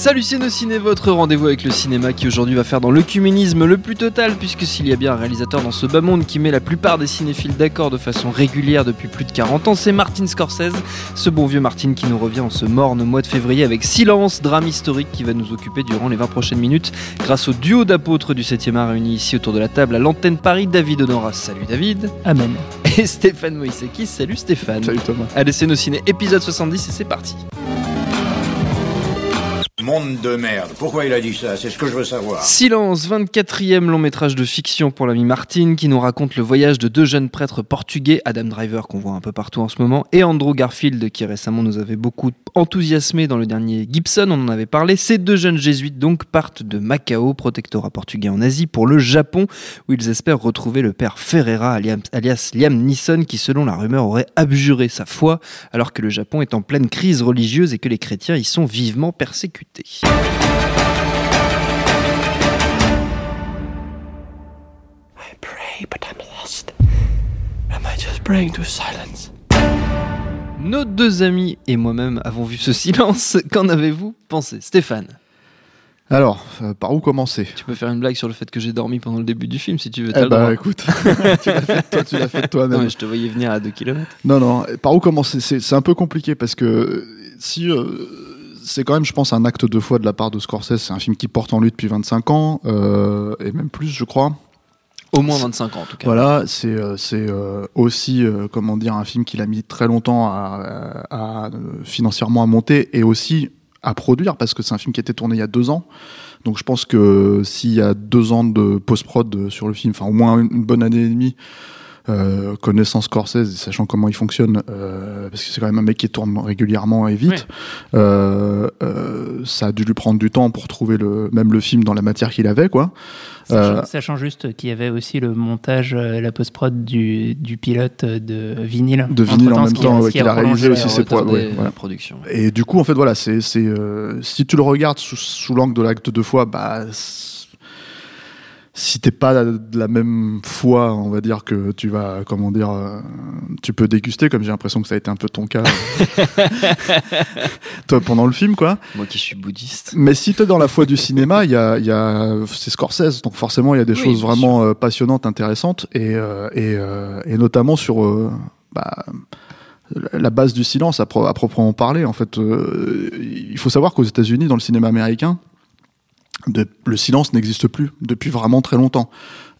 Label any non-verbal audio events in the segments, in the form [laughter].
Salut Ciné, votre rendez-vous avec le cinéma qui aujourd'hui va faire dans l'œcuménisme le plus total puisque s'il y a bien un réalisateur dans ce bas monde qui met la plupart des cinéphiles d'accord de façon régulière depuis plus de 40 ans, c'est Martin Scorsese, ce bon vieux Martin qui nous revient en ce morne mois de février avec Silence, drame historique qui va nous occuper durant les 20 prochaines minutes grâce au duo d'apôtres du 7e art réunis ici autour de la table à l'antenne Paris, David Honora. Salut David. Amen. Et Stéphane Moïseki. Salut Stéphane. Salut Thomas. Allez Ciné, épisode 70 et c'est parti. De merde. Pourquoi il a dit ça? C'est ce que je veux savoir. Silence, 24e long métrage de fiction pour l'ami Martin, qui nous raconte le voyage de deux jeunes prêtres portugais, Adam Driver qu'on voit un peu partout en ce moment, et Andrew Garfield qui récemment nous avait beaucoup enthousiasmé dans le dernier Gibson, on en avait parlé. Ces deux jeunes jésuites donc partent de Macao, protectorat portugais en Asie, pour le Japon, où ils espèrent retrouver le père Ferreira, alias Liam Neeson, qui selon la rumeur aurait abjuré sa foi, alors que le Japon est en pleine crise religieuse et que les chrétiens y sont vivement persécutés. Nos deux amis et moi-même avons vu ce silence. Qu'en avez-vous pensé, Stéphane? Alors, euh, par où commencer? Tu peux faire une blague sur le fait que j'ai dormi pendant le début du film si tu veux. Eh bah écoute, [laughs] tu l'as fait toi, tu l'as fait toi-même. Non, je te voyais venir à 2 km. Non, non, par où commencer? C'est un peu compliqué parce que si euh, c'est quand même, je pense, un acte de foi de la part de Scorsese. C'est un film qui porte en lui depuis 25 ans, euh, et même plus, je crois. Au moins 25 ans, en tout cas. Voilà, c'est euh, euh, aussi, comment dire, un film qu'il a mis très longtemps à, financièrement à monter et aussi à produire, parce que c'est un film qui a été tourné il y a deux ans. Donc je pense que s'il y a deux ans de post-prod sur le film, enfin au moins une bonne année et demie, euh, connaissant Scorsese, sachant comment il fonctionne, euh, parce que c'est quand même un mec qui tourne régulièrement et vite, euh, ça a dû lui prendre du temps pour trouver le, même le film dans la matière qu'il avait, quoi. Sachant, juste qu'il y avait aussi le montage, la post-prod du, du, pilote de vinyle. De vinyle en même temps, qu'il a, réalisé aussi ses voilà. production. Et du coup, en fait, voilà, c'est si tu le regardes sous, sous l'angle de l'acte de foi, bah si t'es pas de la même foi, on va dire que tu vas, comment dire, euh, tu peux déguster, comme j'ai l'impression que ça a été un peu ton cas, [laughs] toi pendant le film, quoi. Moi qui suis bouddhiste. Mais si t'es dans la foi du cinéma, il y a, y a c'est Scorsese, donc forcément il y a des choses vraiment euh, passionnantes, intéressantes, et, euh, et, et, notamment sur bah, la base du silence à, à proprement parler. En fait, il faut savoir qu'aux États-Unis, dans le cinéma américain, le silence n'existe plus depuis vraiment très longtemps.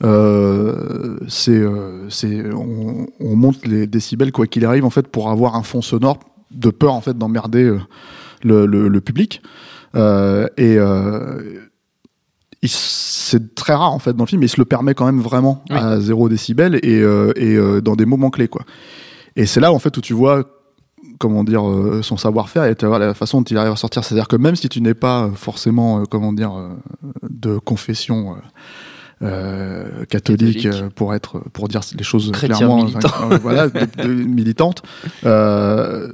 Euh, c'est, euh, c'est, on, on, monte les décibels quoi qu'il arrive en fait pour avoir un fond sonore de peur en fait d'emmerder euh, le, le, le, public. Euh, et c'est très rare en fait dans le film, mais il se le permet quand même vraiment à zéro décibel et, et dans des moments clés quoi. Et c'est là en fait où tu vois comment dire euh, son savoir-faire et la façon dont il arrive à sortir. C'est-à-dire que même si tu n'es pas forcément euh, comment dire euh, de confession euh, catholique, euh, pour être pour dire les choses clairement militant. voilà de, [laughs] militante euh,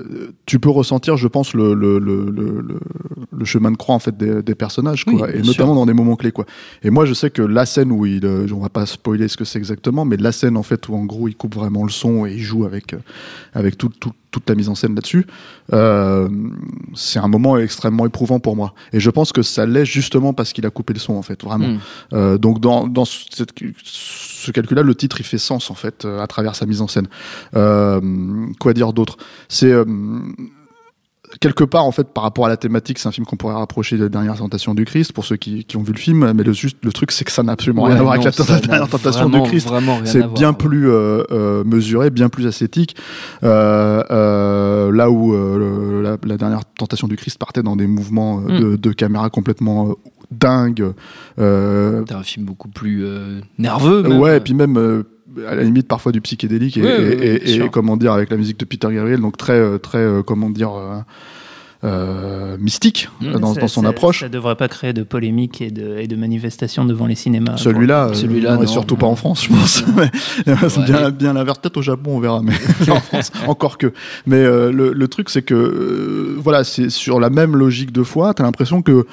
tu peux ressentir je pense le le, le, le, le chemin de croix en fait des, des personnages quoi et notamment dans des moments clés quoi. Et moi je sais que la scène où il on va pas spoiler ce que c'est exactement mais la scène en fait où en gros il coupe vraiment le son et il joue avec avec tout, tout toute la mise en scène là-dessus, euh, c'est un moment extrêmement éprouvant pour moi. Et je pense que ça l'est justement parce qu'il a coupé le son, en fait, vraiment. Mm. Euh, donc dans, dans cette, ce calcul-là, le titre, il fait sens, en fait, euh, à travers sa mise en scène. Quoi dire d'autre? C'est quelque part, en fait, par rapport à la thématique, c'est un film qu'on pourrait rapprocher de la dernière tentation du Christ pour ceux qui, qui ont vu le film. Mais le, juste, le truc, c'est que ça n'a absolument rien à voir avec la dernière tentation du Christ. C'est bien plus euh, euh, mesuré, bien plus ascétique. Euh, euh là où la, la, dernière tentation du Christ partait dans des mouvements mm. de, de, caméra complètement dingues. c'est un film beaucoup plus nerveux. Même. Ouais, et puis même à la limite parfois du psychédélique et, et, comment dire avec la musique de Peter Gabriel donc très euh, très euh, comment dire euh, euh mystique mmh, dans, dans, son approche. Ça devrait pas créer de polémique et de, et de manifestations devant les cinémas. Celui-là, celui-là, et surtout pas en France, je pense. [laughs] c'est bien, bien l'inverse. Peut-être au Japon, on verra, mais [laughs] en France, encore que. Mais le, le, truc, c'est que voilà, c'est sur la même logique de foi. T'as l'impression que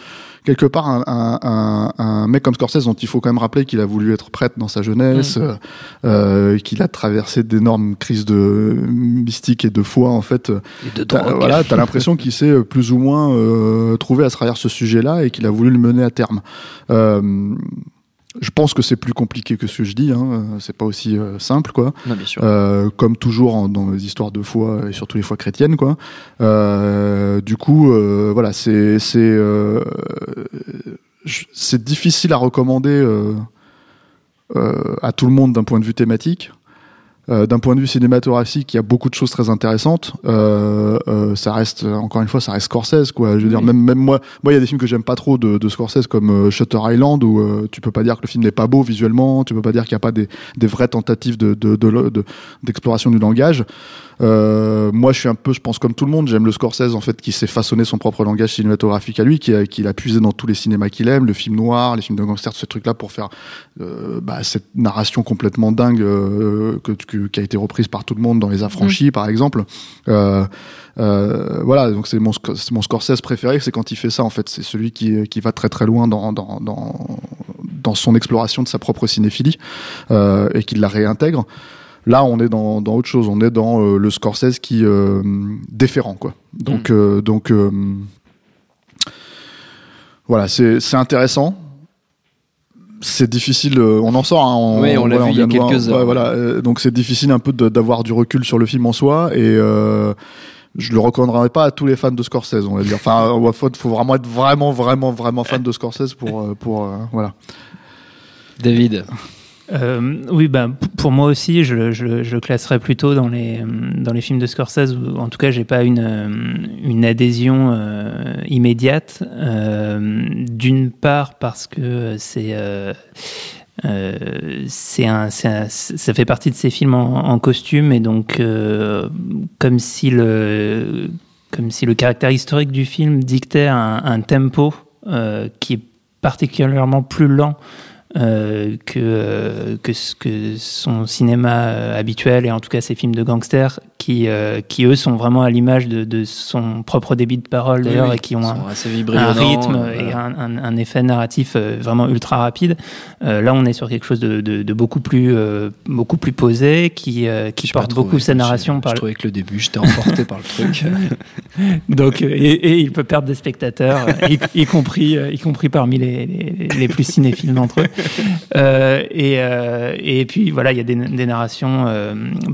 quelque part un, un, un, mec comme Scorsese dont il faut quand même rappeler qu'il a voulu être prêtre dans sa jeunesse, mm. euh, euh, qu'il a traversé d'énormes crises de mystique et de foi en fait. Et de drogue. Voilà, t'as l'impression qu'il s'est euh, plus ou moins euh, trouvé à travers ce sujet-là et qu'il a voulu le mener à terme. Euh, je pense que c'est plus compliqué que ce que je dis. Hein. C'est pas aussi euh, simple, quoi. Non, bien sûr. Euh, comme toujours dans les histoires de foi et surtout les fois chrétiennes, quoi. Euh, du coup, voilà, c'est c'est c'est difficile à recommander à tout le monde d'un point de vue thématique. Euh, d'un point de vue cinématographique, il y a beaucoup de choses très intéressantes. Euh, euh, ça reste, encore une fois, ça reste Scorsese, quoi. Je veux dire, même, même moi, moi, il y a des films que j'aime pas trop de, de Scorsese, comme euh, Shutter Island, où euh, tu peux pas dire que le film n'est pas beau visuellement, tu peux pas dire qu'il n'y a pas des, des vraies tentatives de, d'exploration de, de, du langage. Euh, moi, je suis un peu, je pense comme tout le monde, j'aime le Scorsese en fait qui s'est façonné son propre langage cinématographique à lui, qui a, qui a puisé dans tous les cinémas qu'il aime, le film noir, les films de gangsters, ce truc-là pour faire euh, bah, cette narration complètement dingue euh, que, que, qui a été reprise par tout le monde dans Les Affranchis, mmh. par exemple. Euh, euh, voilà, donc c'est mon, mon Scorsese préféré, c'est quand il fait ça en fait, c'est celui qui, qui va très très loin dans, dans, dans, dans son exploration de sa propre cinéphilie euh, et qui la réintègre. Là, on est dans, dans autre chose. On est dans euh, le Scorsese qui euh, déférent, quoi. Donc, mm. euh, donc euh, voilà, c'est intéressant. C'est difficile. On en sort. Hein, on, oui, on l'a vu il y a quelques heures. Ouais, voilà, donc c'est difficile un peu d'avoir du recul sur le film en soi et je le recommanderais pas à tous les fans de Scorsese, on va dire. Enfin, [laughs] il faut, faut, vraiment être vraiment, vraiment, vraiment fan de Scorsese pour, pour voilà. David. Euh, oui, ben, pour moi aussi, je, je, je classerais plutôt dans les, dans les films de Scorsese, où en tout cas, j'ai pas une, euh, une adhésion euh, immédiate. Euh, D'une part, parce que c'est. Euh, c'est un, ça fait partie de ces films en, costume et donc comme si le comme si le caractère historique du film dictait un tempo qui est particulièrement plus lent euh, que, euh, que, que son cinéma euh, habituel et en tout cas ses films de gangsters qui, qui eux sont vraiment à l'image de, de, son propre débit de parole d'ailleurs et qui ont un, un, rythme et un, un, un, effet narratif vraiment ultra rapide. Là, on est sur quelque chose de, de, de beaucoup plus beaucoup plus posé qui qui porte beaucoup sa narration. Par je trouvais que le début, j'étais emporté par le truc. [laughs] Donc et, et, il peut perdre des spectateurs, y, y, compris y compris parmi les, les, les plus cinéphiles d'entre eux. [laughs] et et puis voilà, il y a des, des narrations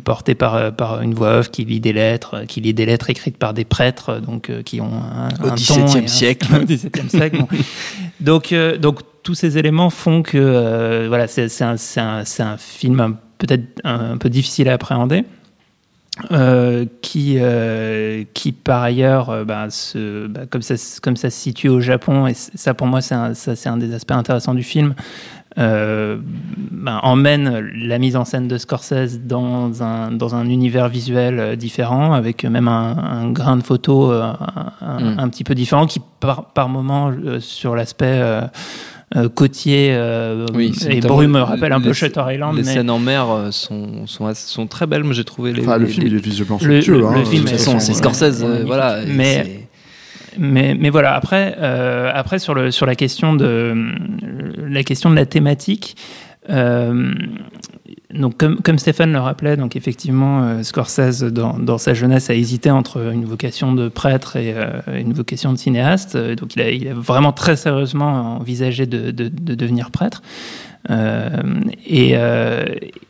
portées par par une voix qui lit des lettres, qui lit des lettres écrites par des prêtres, donc euh, qui ont un, au XVIIe siècle. [laughs] Au XVIIe siècle. [laughs] donc, euh, donc tous ces éléments font que euh, voilà, c'est un, un, un, film peut-être un, peu difficile à appréhender. Euh, qui, euh, qui par ailleurs, bah, se, bah, comme, ça, comme ça se situe au Japon, et ça pour moi c'est un, un, des aspects intéressants du film, euh, ben, emmène la mise en scène de Scorsese dans un, dans un univers visuel euh, différent, avec même un, un grain de photo euh, un, mm. un, petit peu différent, qui par, par moment, euh, sur l'aspect euh, côtier euh, oui, et brume me rappelle un peu Shutter Island. Les mais... scènes en mer sont, sont, sont très belles, mais j'ai trouvé les. Enfin, le les, film, les... il est visuellement somptueux. Hein, le film, c'est Scorsese, voilà. Mais mais, voilà, après, euh, après sur, la, question de, la question de la thématique, euh, donc comme, comme, Stéphane le rappelait, donc effectivement, euh, Scorsese, dans, sa jeunesse, a hésité entre une vocation de prêtre et une vocation de cinéaste. Donc il a, vraiment très sérieusement envisagé de, de, de devenir prêtre. Et,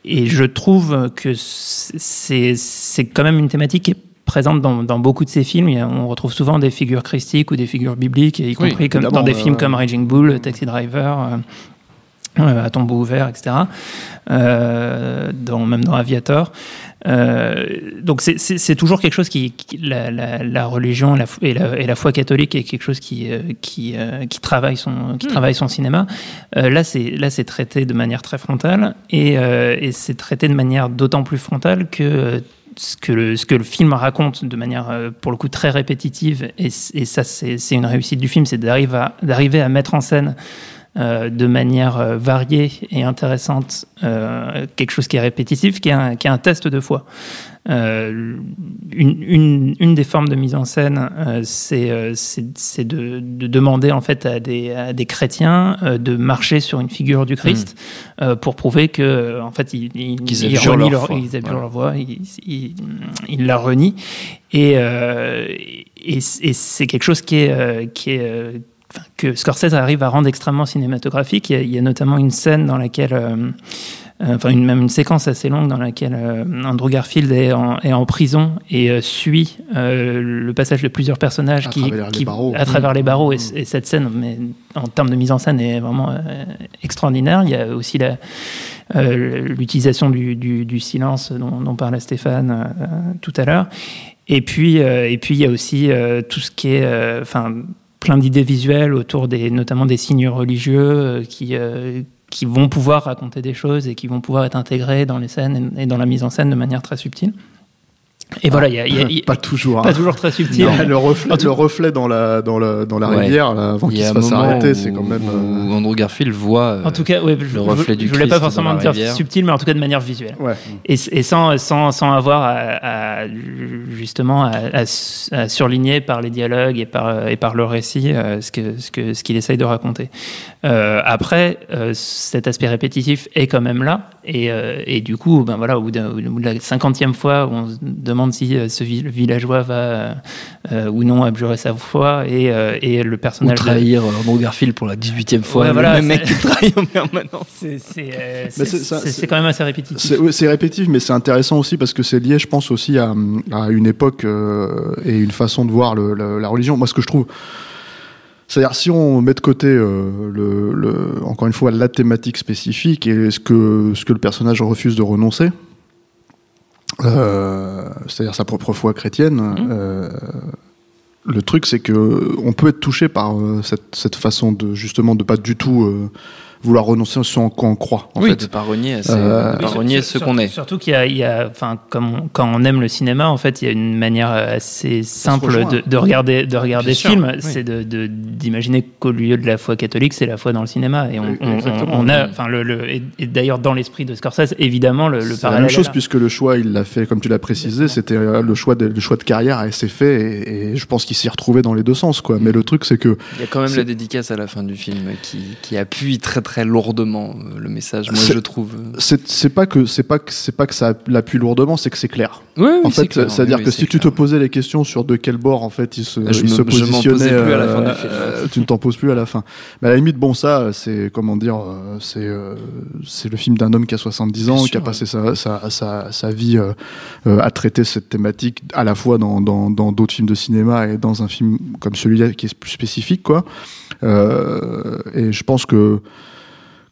et, je trouve que c'est quand même une thématique qui est présente dans, dans, beaucoup de ses films. On retrouve souvent des figures christiques ou des figures bibliques, y compris comme dans des films comme Raging Bull, Taxi Driver. Euh, à tombeau ouvert, etc. Euh, dans, même dans Aviator. Euh, donc c'est toujours quelque chose qui, la, la, la, religion la, et, la, et, la, foi catholique est quelque chose qui qui, qui travaille son qui hmm. travaille son cinéma. là c'est là c'est traité de manière très frontale et, et c'est traité de manière d'autant plus frontale que ce que, le, ce que le film raconte de manière, pour le coup, très répétitive, et, et ça, c'est une réussite du film, c'est d'arriver à, à mettre en scène euh, de manière euh, variée et intéressante euh, quelque chose qui est répétitif, qui est un, qui est un test de foi. Une, une, une, des formes de mise en scène, c'est de, de, demander en fait à des, à des chrétiens de marcher sur une figure du Christ mmh. pour prouver que en fait ils, ils, ils leur, leur, ils leur voix, ils, ils, la renient et, et, et c'est quelque chose qui est, qui est que Scorsese arrive à rendre extrêmement cinématographique. Il y a, notamment une scène dans laquelle, euh, euh, enfin une, même une séquence assez longue dans laquelle euh, Andrew Garfield est en, est en prison et suit le passage de plusieurs personnages à qui, travers les barreaux. à travers les barreaux. Et, et, cette scène, mais en termes de mise en scène, est vraiment extraordinaire. Il y a aussi l'utilisation du, du, du, silence dont, dont parlait Stéphane tout à l'heure. Et puis, et puis il y a aussi tout ce qui est, enfin plein d'idées visuelles autour des, notamment des signes religieux euh, qui, euh, qui vont pouvoir raconter des choses et qui vont pouvoir être intégrés dans les scènes et dans la mise en scène de manière très subtile. Et voilà, il y, a, y a, [laughs] pas toujours, pas hein. toujours très subtil. le reflet, le reflet dans la dans la dans la rivière là, avant qu'il se fasse arrêter, c'est quand même. Où, Andrew Garfield voit. en tout cas, ouais, le reflet du. Je voulais pas forcément dire subtil, mais en tout cas de manière visuelle. Ouais. Et, et sans, sans sans avoir à, à justement à, à, surligner par les dialogues et par et par le récit euh, ce que ce que ce qu'il essaye de raconter. Euh, après, euh, cet aspect répétitif est quand même là, et, euh, et du coup, ben voilà, au bout, de, au bout de la cinquantième fois, on se demande si euh, ce villageois va euh, ou non abjurer sa foi et, et le personnage. Ou trahir Andrew Garfield pour la 18e fois. Ouais, voilà, le même mec qui trahit en permanence. C'est quand même assez répétitif. C'est répétitif, mais c'est intéressant aussi parce que c'est lié, je pense, aussi à, à une époque et une façon de voir le, la, la religion. Moi, ce que je trouve. C'est-à-dire si on met de côté euh, le, le, encore une fois la thématique spécifique et ce que ce que le personnage refuse de renoncer, euh, c'est-à-dire sa propre foi chrétienne. Mmh. Euh, le truc, c'est que on peut être touché par cette, cette, façon de justement de pas du tout vouloir renoncer sur quoi on croit. En oui, fait. de pas renier, euh, de pas renier ce qu'on est. Surtout qu'il y a, il y a enfin, comme quand on aime le cinéma, en fait, il y a une manière assez simple de, de, regarder, de regarder ce film, oui. c'est de, d'imaginer qu'au lieu de la foi catholique, c'est la foi dans le cinéma. Et on, on, on a, enfin, le, le, et, et d'ailleurs dans l'esprit de Scorsese, évidemment, le, le parallèle. la même chose puisque le choix, il l'a fait, comme tu l'as précisé, c'était le choix de, le choix de carrière, et c'est fait, et, et, je pense qu'il s'y retrouvait dans les deux sens, quoi. Mais le truc, c'est que il y a quand même la dédicace à la fin du film qui, qui appuie très très lourdement le message. Moi, je trouve. C'est pas que c'est pas que c'est pas que ça l'appuie lourdement, c'est que c'est clair. Oui, oui, en fait, c'est-à-dire oui, que si clair. tu te posais les questions sur de quel bord en fait il se, je il me, se positionnait, plus à la fin du film. Euh, tu ne t'en poses plus à la fin. Mais à la limite, bon, ça, c'est comment dire, c'est euh, c'est le film d'un homme qui a 70 ans, qui a passé sa, sa, sa, sa vie euh, à traiter cette thématique à la fois dans dans dans d'autres films de cinéma et dans un film comme celui-là qui est plus spécifique, quoi. et je pense que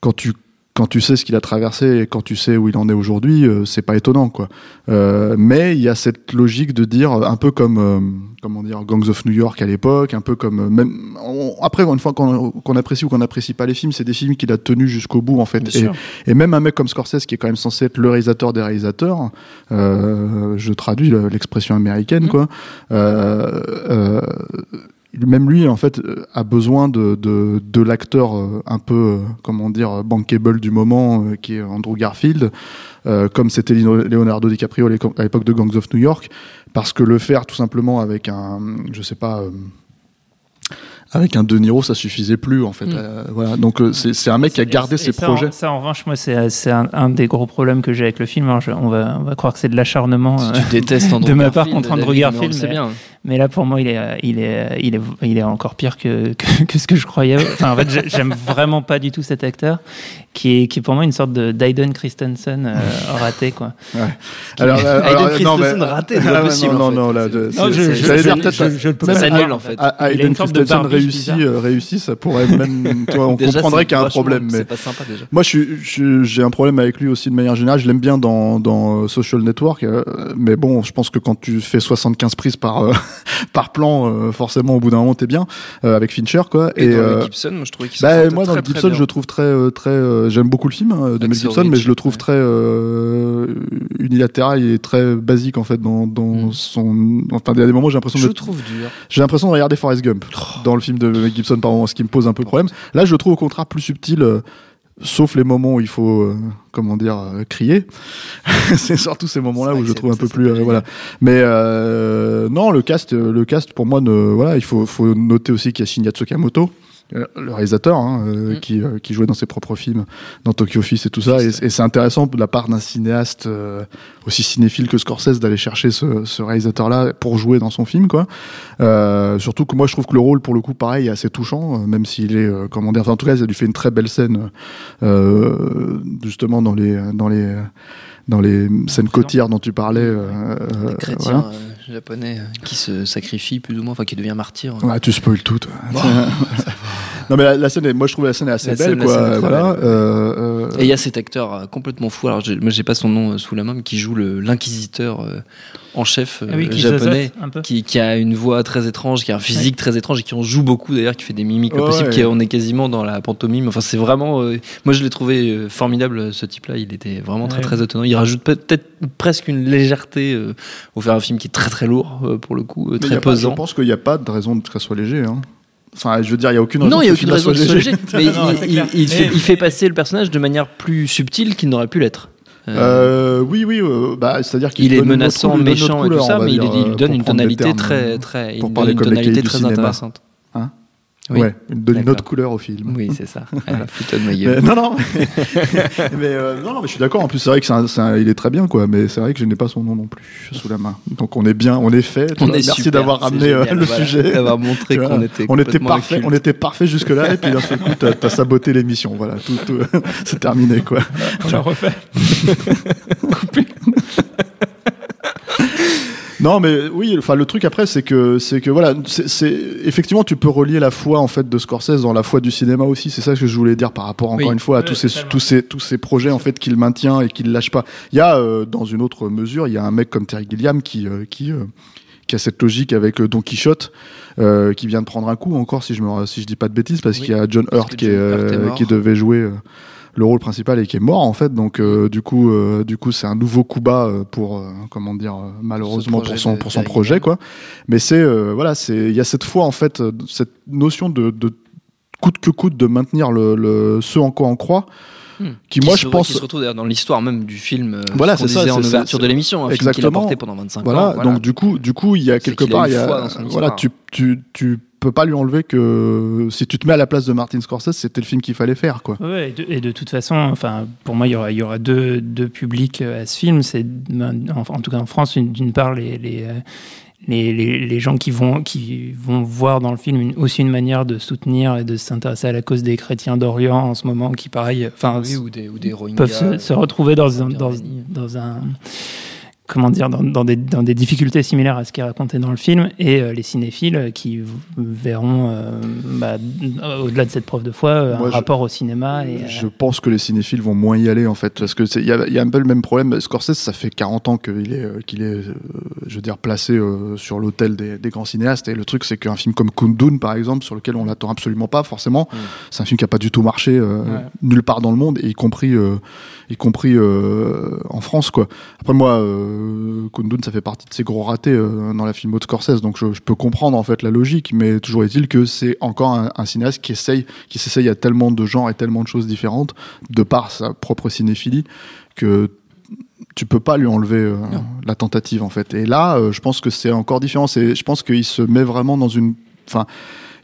quand tu quand tu sais ce qu'il a traversé et quand tu sais où il en est aujourd'hui, euh, c'est pas étonnant, quoi. Euh, mais il y a cette logique de dire, un peu comme, euh, comment dire, Gangs of New York à l'époque, un peu comme, même, on, après, une fois qu'on qu apprécie ou qu'on n'apprécie pas les films, c'est des films qu'il a tenus jusqu'au bout, en fait. Et, et, même un mec comme Scorsese, qui est quand même censé être le réalisateur des réalisateurs, euh, je traduis l'expression américaine, mmh. quoi même lui en fait a besoin de, de, l'acteur un peu comment dire bankable du moment qui est Andrew Garfield euh, comme c'était Leonardo DiCaprio à l'époque de Gangs of New York parce que le faire tout simplement avec un je sais pas euh, avec un De Niro, ça suffisait plus en fait. Mmh. Euh, voilà. Donc c'est un mec qui a gardé ses ça, projets. En, ça, en revanche, moi, c'est un, un, des gros problèmes que j'ai avec le film. Alors, je, on, va, on va croire que c'est de l'acharnement si tu détestes [laughs] de ma part contre Andrew Garfield. C'est bien. Mais là, pour moi, il est, il est, il est, il est encore pire que, que, [laughs] ce que je croyais. Enfin, en fait, j'aime vraiment pas du tout cet acteur, qui est, qui est pour moi une sorte de d'Aiden Christensen euh, raté, quoi. Ouais. Alors, Aiden Christensen raté, c'est possible. Non, non, non, là, dire je, peux pas en fait. Aiden Christensen réussi, euh, réussi, ça pourrait même, [laughs] toi, on comprendrait qu'il y a un problème. Mais c'est pas sympa déjà. Moi, je j'ai un problème avec lui aussi de manière générale. Je l'aime bien dans, dans euh, Social Network, mais bon, je pense que quand tu fais 75 prises par [laughs] par plan, euh, forcément au bout d'un moment t'es bien euh, avec Fincher quoi. Et, dans euh, Gibson, moi je trouvais qu'il bah, moi dans le Gibson, je trouve très très. J'aime beaucoup le film hein, de Mel Gibson, mais je le trouve très unilatéral et très basique en fait dans, dans mm. son. Enfin, il y a des moments j'ai l'impression de. Je trouve dur. J'ai l'impression de regarder Forrest Gump oh. dans le film de Mel Gibson par moment, ce qui me pose un peu problème. Là, je le trouve au contraire plus subtil sauf les moments où il faut euh, comment dire euh, crier. [laughs] C'est surtout ces moments là où je trouve un peu plus euh, voilà. Mais non le cast le cast pour moi ne voilà il faut faut noter aussi qu'il y a Shinya Tsukamoto. euh, le réalisateur hein, euh, mm. qui, euh, qui, jouait dans ses propres films, dans Tokyo Office et tout ça. Et, c'est intéressant de la part d'un cinéaste aussi cinéphile que Scorsese d'aller chercher ce, ce réalisateur-là pour jouer dans son film, quoi. surtout que moi je trouve que le rôle, pour le coup, pareil, est assez touchant, même s'il est, comment dire, enfin, en tout cas, il a lui fait une très belle scène, justement dans les dans les dans les scènes côtières dont tu parlais. Euh, chrétien japonais qui se sacrifie plus ou moins, enfin qui devient martyr. Ouais, tu spoil tout. [laughs] non mais la, scène, moi je trouve la scène est assez belle, quoi. Voilà. Euh, Et il y a cet acteur euh, complètement fou. Alors moi j'ai pas son nom euh, sous la main, mais qui joue l'inquisiteur en chef ah japonais, qui, qui, a une voix très étrange, qui a un physique très étrange et qui en joue beaucoup d'ailleurs, qui fait des mimiques oh, possibles, qui on est quasiment dans la pantomime. Enfin c'est vraiment, moi je l'ai trouvé formidable ce type-là. Il était vraiment très très étonnant. Il rajoute peut-être presque une légèreté au faire un film qui est très très lourd pour le coup, très pesant. je pense qu'il n'y a pas de raison que ça soit léger. Hein. Enfin, je veux dire, il n'y a aucune raison. Non, il n'y a aucune raison. Mais il, fait, passer le personnage de manière plus subtile qu'il n'aurait pu l'être. Euh, oui, oui, euh, bah, c'est-à-dire qu'il est menaçant, méchant et tout ça, mais il, donne une tonalité très, très, pour parler une tonalité très intéressante. Oui, ouais, donne une autre couleur au film. Oui, c'est ça. [laughs] de non, non, [laughs] mais, euh, non, non, mais je suis d'accord. En plus, c'est vrai que c'est un, il est très bien, quoi. Mais c'est vrai que je n'ai pas son nom non plus sous la main. Donc on est bien, on est fait. On est Merci d'avoir ramené euh, le sujet, d'avoir montré qu'on était. On était parfait, on était parfait jusque là, et puis d'un seul coup, t'as as saboté l'émission. Voilà, tout, tout [laughs] c'est terminé, quoi. On l'a refait. Coupé. Non, mais oui, enfin le truc après, c'est que c'est que voilà, c'est effectivement tu peux relier la foi en fait de Scorsese dans la foi du cinéma aussi. C'est ça que je voulais dire par rapport encore une fois à tous ces tous ces tous ces projets en fait qu'il maintient et qu'il lâche pas. Il y a euh, dans une autre mesure, il y a un mec comme Terry Gilliam qui euh, qui euh, qui a cette logique avec Don Quichotte, qui vient de prendre un coup encore, si je me, si je dis pas de bêtises, parce qu'il y a John Hurt qui, est, qui devait jouer le rôle principal et qui est mort en fait. Donc euh, du coup, euh, du coup, c'est un nouveau coup bas euh, pour comment dire malheureusement pour son pour son projet quoi. Mais c'est voilà, c'est il y a cette fois en fait cette notion de, de coûte que coûte de maintenir le, le ce en quoi on croit. Hmm. Qui, moi je pense qui se retrouve d'ailleurs dans l'histoire même du film voilà c'est ça en ouverture de l'émission un film a porté pendant 25 ans voilà donc du coup du coup il y a quelque part il y a, voilà tu, tu, tu peux pas lui enlever que si tu te mets à la place de Martin Scorsese, c'était le film qu'il fallait faire, quoi. Ouais, et, de, toute façon, enfin, pour moi, il y aura, il y aura deux, deux publics à ce film. C'est en, en, tout cas en France, d'une part les, les les, les, gens qui vont, qui vont voir dans le film aussi une manière de soutenir et de s'intéresser à la cause des chrétiens d'Orient en ce moment, qui pareil, enfin, ou des, ou des peuvent se, se, retrouver dans, dans, dans un comment dire, dans, dans, des, dans, des, difficultés similaires à ce qui est raconté dans le film, et euh, les cinéphiles qui verront, euh, bah, au-delà de cette preuve de foi, euh, un rapport au cinéma. Et, je pense que les cinéphiles vont moins y aller, en fait, parce qu'il y a, y a un peu le même problème. Scorsese, ça fait 40 ans qu'il est, qu'il est je veux dire, placé sur l'autel des, des, grands cinéastes, et le truc, c'est qu'un film comme Kundun, par exemple, sur lequel on l'attend absolument pas, forcément, mm. c'est un film qui n'a pas du tout marché nulle part dans le monde, y compris, y compris en France, quoi. Après, moi, euh, Kundun, ça fait partie de ses gros ratés euh, dans la film de Scorsese, donc je, peux comprendre en fait la logique, mais toujours est-il que c'est encore un, cinéaste qui essaye, qui s'essaye à tellement de genres et tellement de choses différentes, de par sa propre cinéphilie, que tu peux pas lui enlever euh, la tentative en fait. Et là, je pense que c'est encore différent. C'est, je pense qu'il se met vraiment dans une, enfin,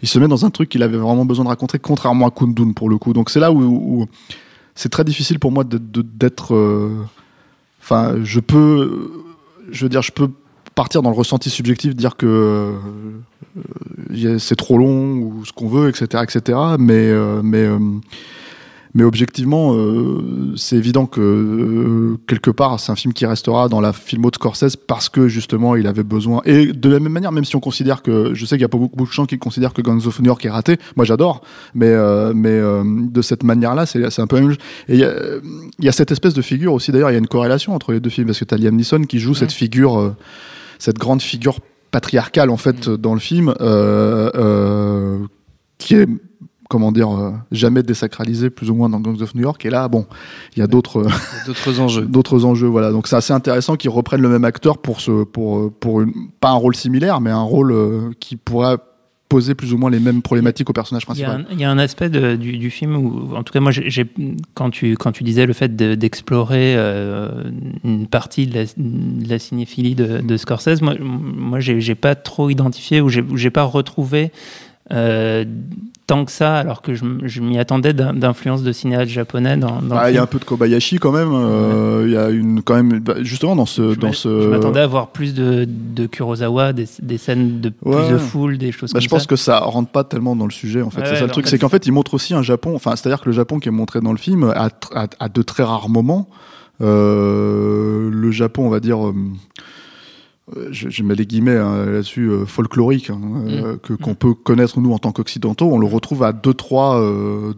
il se met dans un truc qu'il avait vraiment besoin de raconter, contrairement à Kundun pour le coup. Donc c'est là où, c'est très difficile pour moi d'être Enfin, je peux, je veux dire, je peux partir dans le ressenti subjectif, dire que c'est trop long ou ce qu'on veut, etc., etc. Mais, mais mais objectivement, euh, c'est évident que euh, quelque part, c'est un film qui restera dans la filmo de Scorsese parce que justement, il avait besoin. Et de la même manière, même si on considère que, je sais qu'il y a pas beaucoup, de gens qui considèrent que Guns of New York est raté. Moi, j'adore, mais euh, mais de cette manière-là, c'est c'est un peu. Et il y a, y a cette espèce de figure aussi. D'ailleurs, il y a une corrélation entre les deux films parce que as Liam Neeson qui joue cette figure, cette grande figure patriarcale en fait dans le film, qui est comment dire, euh, jamais désacralisé plus ou moins dans Gangs of New York. Et là, bon, il y a d'autres d'autres enjeux. [laughs] d'autres enjeux, voilà. Donc c'est assez intéressant qu'ils reprennent le même acteur pour ce, pour, pour une, pas un rôle similaire, mais un rôle euh, qui pourrait poser plus ou moins les mêmes problématiques au personnage principal. Il y a un, aspect du, du, film où, en tout cas, moi, j'ai, quand, tu, quand tu disais le fait d'explorer euh, une partie de la, cinéphilie de, de, Scorsese, moi, moi j'ai, pas trop identifié ou j'ai, j'ai pas retrouvé euh, tant que ça, alors que je, m'y attendais d'influence de cinéaste japonais dans. Ah, il y a un peu de Kobayashi quand même. Euh, il y a une quand même bah, justement dans ce je dans ce. Je m'attendais à voir plus de, de Kurosawa, des, des, scènes de plus de foule, des choses bah, comme ça. Je pense que ça rentre pas tellement dans le sujet en fait. c'est ça le truc, c'est qu'en fait il montre aussi un Japon. Enfin, c'est-à-dire que le Japon qui est montré dans le film à, à, de très rares moments. Euh, le Japon, on va dire. Euh, euh, je, mets les guillemets hein, là-dessus, euh, folklorique, hein, euh, mm. que qu'on peut connaître nous en tant qu'occidentaux, on le retrouve à deux trois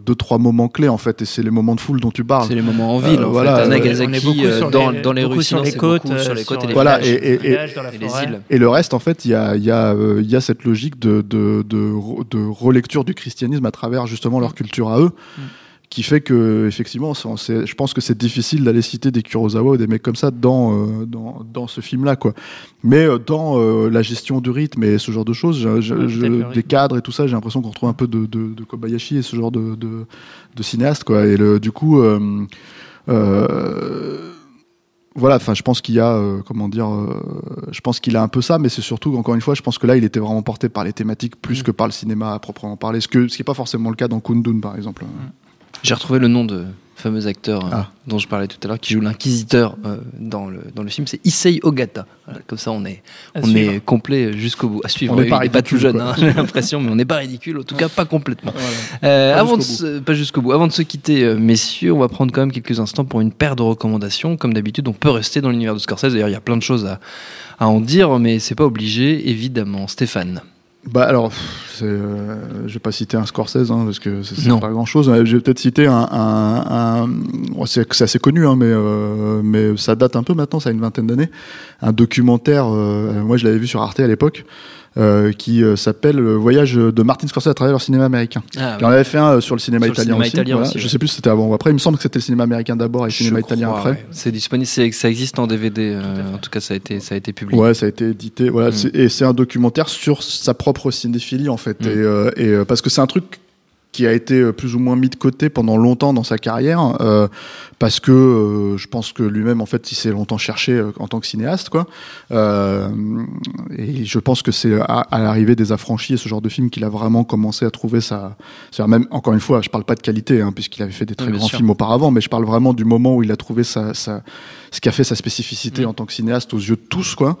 deux trois moments clés en fait, et c'est les moments de foule dont tu parles. C'est les moments en ville. voilà, fait. À Nagasaki, dans, les, dans les rues, sur les côtes, sur les côtes et les voilà, et, et, et, les îles. Et le reste, en fait, il y a il y a il y a cette logique de de, de de relecture du christianisme à travers justement leur culture à eux. Mm qui fait que effectivement, je pense que c'est difficile d'aller citer des Kurosawa ou des mecs comme ça dans euh, dans, dans, ce film-là, quoi. Mais euh, dans euh, la gestion du rythme et ce genre de choses, je, des cadres et tout ça, j'ai l'impression qu'on retrouve un peu de, de, de, Kobayashi et ce genre de, de, de cinéaste, quoi. Et le, du coup. voilà, enfin, je pense qu'il y a, comment dire, je pense qu'il a un peu ça, mais c'est surtout, encore une fois, je pense que là, il était vraiment porté par les thématiques plus mm. que par le cinéma à proprement parler, ce, que, ce qui n'est pas forcément le cas dans Kundun, par exemple. Mm. J'ai retrouvé le nom de fameux acteur euh, ah. dont je parlais tout à l'heure, qui joue l'inquisiteur euh, dans, le, dans le film, c'est Issei Ogata. comme ça, on est, on est complet jusqu'au bout. À suivre. On n'est pas, pas, tout jeune, hein, [laughs] j'ai l'impression, mais on n'est pas ridicule, en tout cas pas complètement. Euh, pas avant jusqu'au pas jusqu'au bout. Avant de se quitter, messieurs, on va prendre quand même quelques instants pour une paire de recommandations. Comme d'habitude, on peut rester dans l'univers de Scorsese. D'ailleurs, il y a plein de choses à, à en dire, mais c'est pas obligé, évidemment. Stéphane. Bah alors, euh, je vais pas citer un Scorsese hein, parce que c'est pas grand chose. Je vais peut-être citer un, un, un c'est assez connu, hein, mais euh, mais ça date un peu maintenant, ça a une vingtaine d'années. Un documentaire, euh, moi je l'avais vu sur Arte à l'époque, euh, qui euh, s'appelle Le voyage de Martin Scorsese à travers le cinéma américain. Ah, on avait fait un euh, sur le cinéma italien, aussi, Je sais plus si c'était avant ou après. Il me semble que c'était le cinéma américain d'abord et le cinéma italien après. C'est disponible, ça existe en DVD. en tout cas, ça a été, ça a été publié. Ouais, ça a été édité. Voilà, mm. et c'est un documentaire sur sa propre cinéphilie en fait. Mm. Et, et parce que c'est un truc qui a été plus ou moins mis de côté pendant longtemps dans sa carrière. Euh, parce que euh, je pense que lui-même en fait il s'est longtemps cherché euh, en tant que cinéaste quoi euh, et je pense que c'est à, l'arrivée des affranchis et ce genre de film qu'il a vraiment commencé à trouver sa même encore une fois je parle pas de qualité hein, puisqu'il avait fait des très grands films auparavant mais je parle vraiment du moment où il a trouvé sa, sa ce qui a fait sa spécificité mm. en tant que cinéaste aux yeux de tous quoi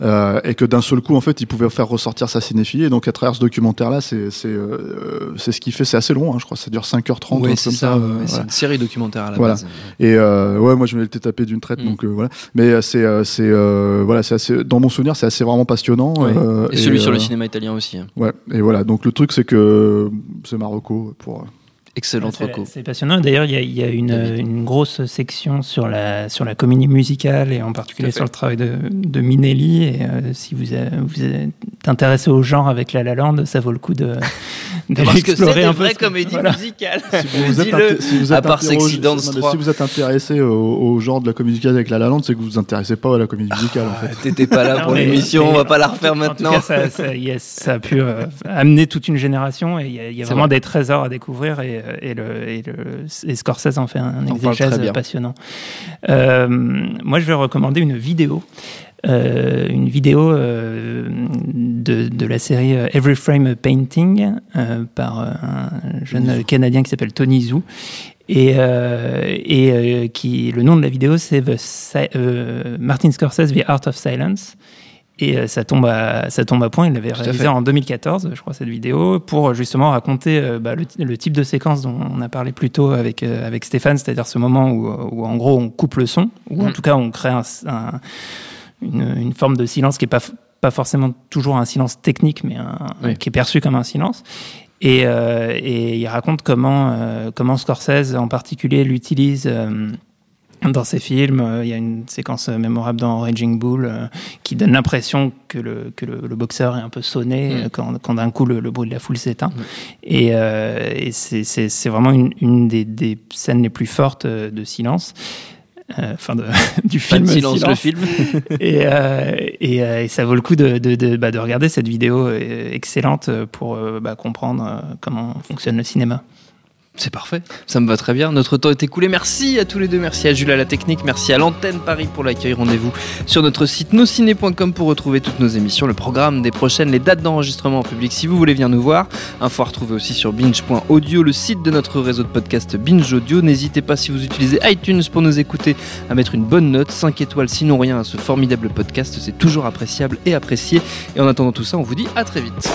euh, et que d'un seul coup en fait il pouvait faire ressortir sa cinéphilie et donc à travers ce documentaire là c'est c'est euh, c'est ce qui fait c'est assez long hein, je crois ça dure 5h30 oui, c'est ça, c'est une série documentaire à la voilà. base et euh, ouais, moi je me l'étais tapé d'une traite, mm. donc euh, voilà. Mais euh, c'est c'est voilà, c'est assez dans mon souvenir, c'est assez vraiment passionnant. et, celui sur le cinéma italien aussi. Hein. Ouais. Et voilà, donc le truc c'est que c'est Marocco pour Excellent C'est passionnant. D'ailleurs, il y a, une, grosse section sur la, sur la comédie musicale et en particulier sur le travail de, de Minelli. Et euh, si vous, vous êtes intéressé au genre avec La La Land, ça vaut le coup de, [laughs] de Parce que c'est une vraie comédie musicale. Si vous, êtes, si vous êtes à part Sexy Dance 3. Si vous êtes intéressé au, genre de la comédie musicale avec La La Land, c'est que vous vous intéressez pas à la comédie musicale. en fait. Ah, t'étais pas là pour l'émission, on va pas la refaire maintenant. En tout cas, ça, ça, a pu euh, amener toute une génération et il y a, vraiment des trésors à découvrir. Et, euh, et, le, et, le, Scorsese en fait un, exégèse passionnant. Euh, moi, je vais recommander une vidéo. Euh, une vidéo euh, de, de, la série Every Frame Painting par un jeune Canadien qui s'appelle Tony Zhu et, et qui le nom de la vidéo c'est Martin Scorsese The Art of Silence Et ça tombe à ça tombe à point. Il l'avait réalisé en 2014, je crois, cette vidéo, pour justement raconter bah, le, type de séquence dont on a parlé plus tôt avec avec Stéphane, c'est-à-dire ce moment où, où, en gros on coupe le son, ou en mm. tout cas on crée un, une, une, forme de silence qui est pas pas forcément toujours un silence technique, mais un, qui est perçu comme un silence. Et, euh, et il raconte comment, euh, comment Scorsese en particulier l'utilise euh, dans ses films. Il y a une séquence mémorable dans Raging Bull qui donne l'impression que, le, que le, boxeur est un peu sonné mm. quand, quand d'un coup le, bruit de la foule s'éteint. Mm. Et, et c'est vraiment une, une des, des, scènes les plus fortes de silence. Euh, enfin [laughs] du film. silence, le film. [laughs] et, euh, euh, et, ça vaut le coup de, de, de, bah, de regarder cette vidéo excellente pour bah, comprendre comment fonctionne le cinéma. C'est parfait, ça me va très bien. Notre temps est écoulé. Merci à tous les deux. Merci à Jules à la technique. Merci à l'antenne Paris pour l'accueil. Rendez-vous sur notre site nosciné.com pour retrouver toutes nos émissions, le programme des prochaines, les dates d'enregistrement en public si vous voulez venir nous voir. Info à retrouver aussi sur binge.audio, le site de notre réseau de podcast Binge Audio. N'hésitez pas si vous utilisez iTunes pour nous écouter à mettre une bonne note, 5 étoiles sinon rien à ce formidable podcast. C'est toujours appréciable et apprécié. Et en attendant tout ça, on vous dit à très vite.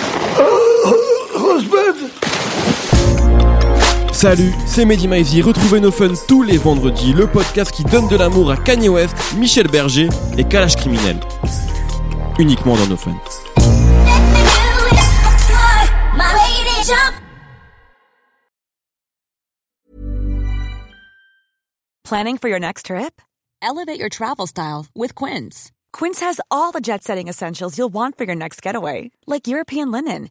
Salut, c'est Mehdi Maizy. Retrouvez nos fun tous les vendredis, le podcast qui donne de l'amour à Kanye West, Michel Berger et Kalash Criminel. Uniquement dans nos fun. Planning for your next trip? Elevate your travel style with Quince. Quince has all the jet setting essentials you'll want for your next getaway, like European linen